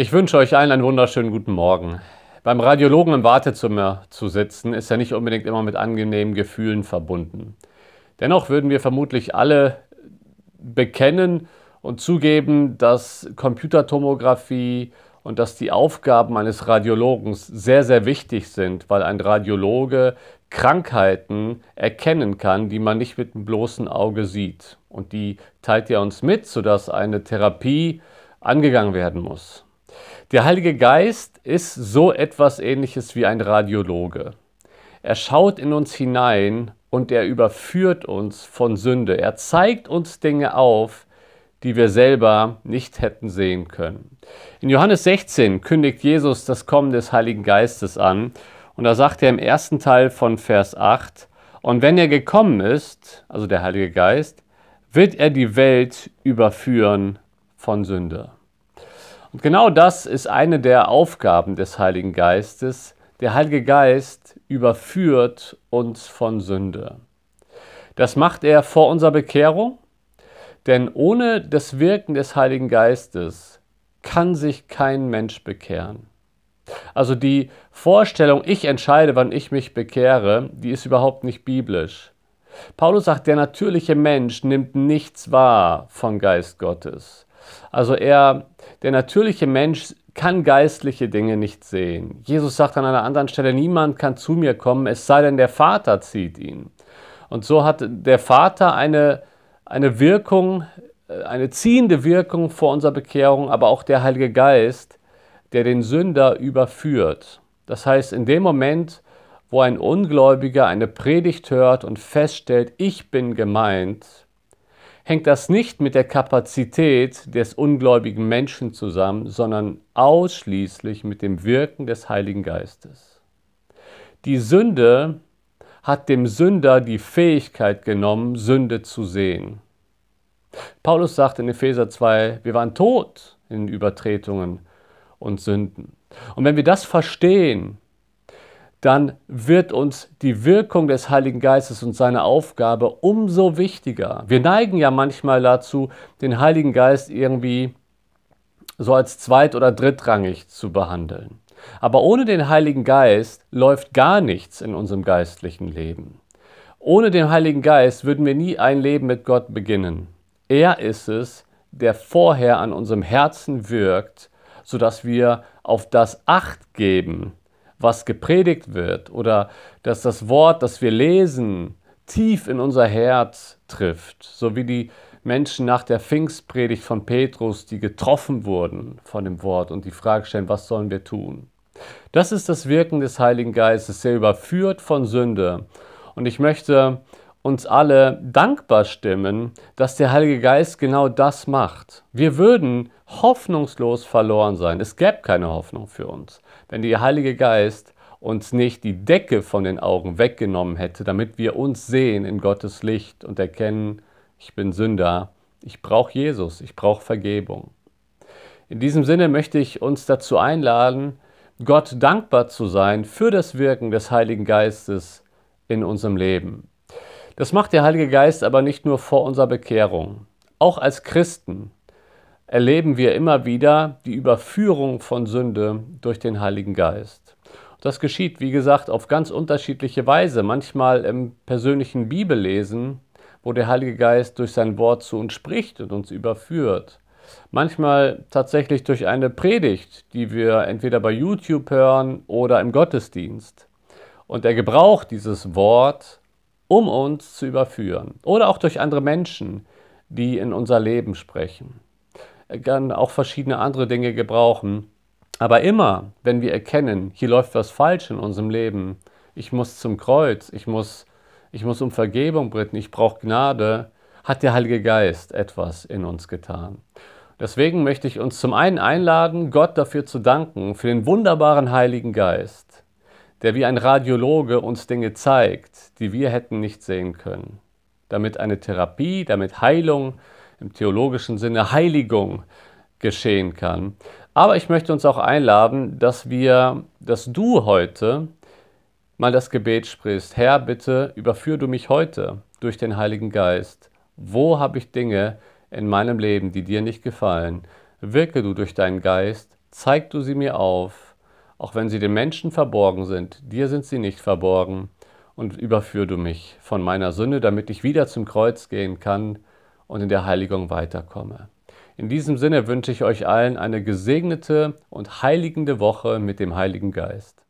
Ich wünsche euch allen einen wunderschönen guten Morgen. Beim Radiologen im Wartezimmer zu sitzen, ist ja nicht unbedingt immer mit angenehmen Gefühlen verbunden. Dennoch würden wir vermutlich alle bekennen und zugeben, dass Computertomographie und dass die Aufgaben eines Radiologen sehr, sehr wichtig sind, weil ein Radiologe Krankheiten erkennen kann, die man nicht mit dem bloßen Auge sieht. Und die teilt er uns mit, sodass eine Therapie angegangen werden muss. Der Heilige Geist ist so etwas ähnliches wie ein Radiologe. Er schaut in uns hinein und er überführt uns von Sünde. Er zeigt uns Dinge auf, die wir selber nicht hätten sehen können. In Johannes 16 kündigt Jesus das Kommen des Heiligen Geistes an und da sagt er im ersten Teil von Vers 8, und wenn er gekommen ist, also der Heilige Geist, wird er die Welt überführen von Sünde. Und genau das ist eine der Aufgaben des Heiligen Geistes. Der Heilige Geist überführt uns von Sünde. Das macht er vor unserer Bekehrung, denn ohne das Wirken des Heiligen Geistes kann sich kein Mensch bekehren. Also die Vorstellung, ich entscheide, wann ich mich bekehre, die ist überhaupt nicht biblisch. Paulus sagt, der natürliche Mensch nimmt nichts wahr vom Geist Gottes. Also er, der natürliche Mensch kann geistliche Dinge nicht sehen. Jesus sagt an einer anderen Stelle, niemand kann zu mir kommen, es sei denn, der Vater zieht ihn. Und so hat der Vater eine, eine Wirkung, äh, eine ziehende Wirkung vor unserer Bekehrung, aber auch der Heilige Geist, der den Sünder überführt. Das heißt, in dem Moment, wo ein Ungläubiger eine Predigt hört und feststellt, ich bin gemeint, hängt das nicht mit der Kapazität des ungläubigen Menschen zusammen, sondern ausschließlich mit dem Wirken des Heiligen Geistes. Die Sünde hat dem Sünder die Fähigkeit genommen, Sünde zu sehen. Paulus sagt in Epheser 2, wir waren tot in Übertretungen und Sünden. Und wenn wir das verstehen, dann wird uns die Wirkung des Heiligen Geistes und seine Aufgabe umso wichtiger. Wir neigen ja manchmal dazu, den Heiligen Geist irgendwie so als zweit- oder drittrangig zu behandeln. Aber ohne den Heiligen Geist läuft gar nichts in unserem geistlichen Leben. Ohne den Heiligen Geist würden wir nie ein Leben mit Gott beginnen. Er ist es, der vorher an unserem Herzen wirkt, sodass wir auf das Acht geben, was gepredigt wird oder dass das Wort, das wir lesen, tief in unser Herz trifft, so wie die Menschen nach der Pfingstpredigt von Petrus, die getroffen wurden von dem Wort und die Frage stellen, was sollen wir tun? Das ist das Wirken des Heiligen Geistes, der überführt von Sünde. Und ich möchte uns alle dankbar stimmen, dass der Heilige Geist genau das macht. Wir würden hoffnungslos verloren sein. Es gäbe keine Hoffnung für uns, wenn der Heilige Geist uns nicht die Decke von den Augen weggenommen hätte, damit wir uns sehen in Gottes Licht und erkennen, ich bin Sünder, ich brauche Jesus, ich brauche Vergebung. In diesem Sinne möchte ich uns dazu einladen, Gott dankbar zu sein für das Wirken des Heiligen Geistes in unserem Leben. Das macht der Heilige Geist aber nicht nur vor unserer Bekehrung. Auch als Christen erleben wir immer wieder die Überführung von Sünde durch den Heiligen Geist. Das geschieht, wie gesagt, auf ganz unterschiedliche Weise. Manchmal im persönlichen Bibellesen, wo der Heilige Geist durch sein Wort zu uns spricht und uns überführt. Manchmal tatsächlich durch eine Predigt, die wir entweder bei YouTube hören oder im Gottesdienst. Und er gebraucht dieses Wort, um uns zu überführen. Oder auch durch andere Menschen, die in unser Leben sprechen. Er kann auch verschiedene andere Dinge gebrauchen. Aber immer, wenn wir erkennen, hier läuft was falsch in unserem Leben, ich muss zum Kreuz, ich muss, ich muss um Vergebung bitten, ich brauche Gnade, hat der Heilige Geist etwas in uns getan. Deswegen möchte ich uns zum einen einladen, Gott dafür zu danken, für den wunderbaren Heiligen Geist, der wie ein Radiologe uns Dinge zeigt, die wir hätten nicht sehen können, damit eine Therapie, damit Heilung im theologischen Sinne Heiligung geschehen kann. Aber ich möchte uns auch einladen, dass wir, dass du heute mal das Gebet sprichst. Herr, bitte überführ du mich heute durch den Heiligen Geist. Wo habe ich Dinge in meinem Leben, die dir nicht gefallen? Wirke du durch deinen Geist zeig du sie mir auf, auch wenn sie den Menschen verborgen sind, dir sind sie nicht verborgen, und überführ du mich von meiner Sünde, damit ich wieder zum Kreuz gehen kann und in der Heiligung weiterkomme. In diesem Sinne wünsche ich euch allen eine gesegnete und heiligende Woche mit dem Heiligen Geist.